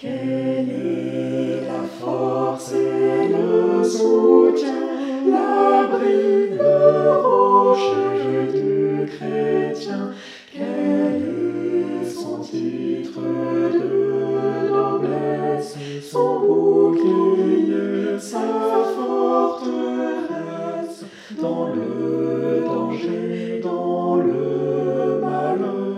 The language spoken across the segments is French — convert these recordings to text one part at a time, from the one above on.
Quelle est la force et le soutien, l'abri, le rocher du chrétien Quel est son titre de noblesse, son bouclier, sa forteresse? Dans le danger, dans le malheur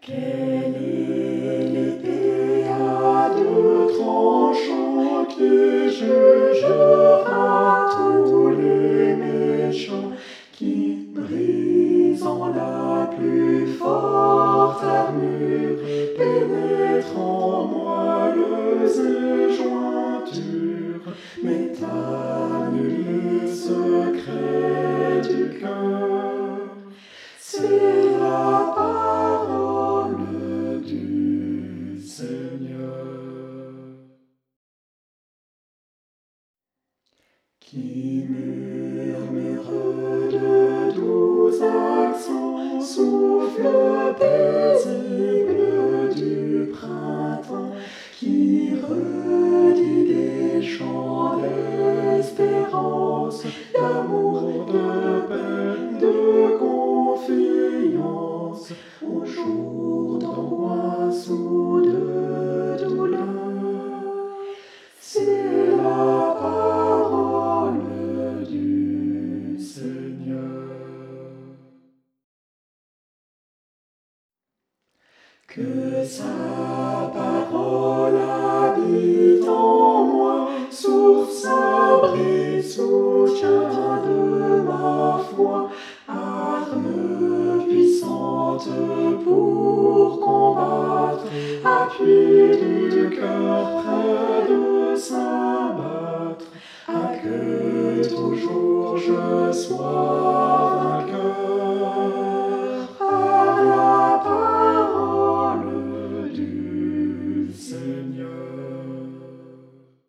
Quelle est l'épée à deux tranchants qui jugera tous les méchants, qui brisant la plus forte armure, pénétrant moelleuse et jointure, mais à les secrets du cœur. qui murmure de doux accents, souffle paisible du printemps, qui redit des chants d'espérance, d'amour, de peine, de confiance, au jour d'angoisse. Que sa parole habite en moi, source, abri, soutien de ma foi, arme puissante pour combattre, appui du cœur près de s'abattre, à que toujours je sois.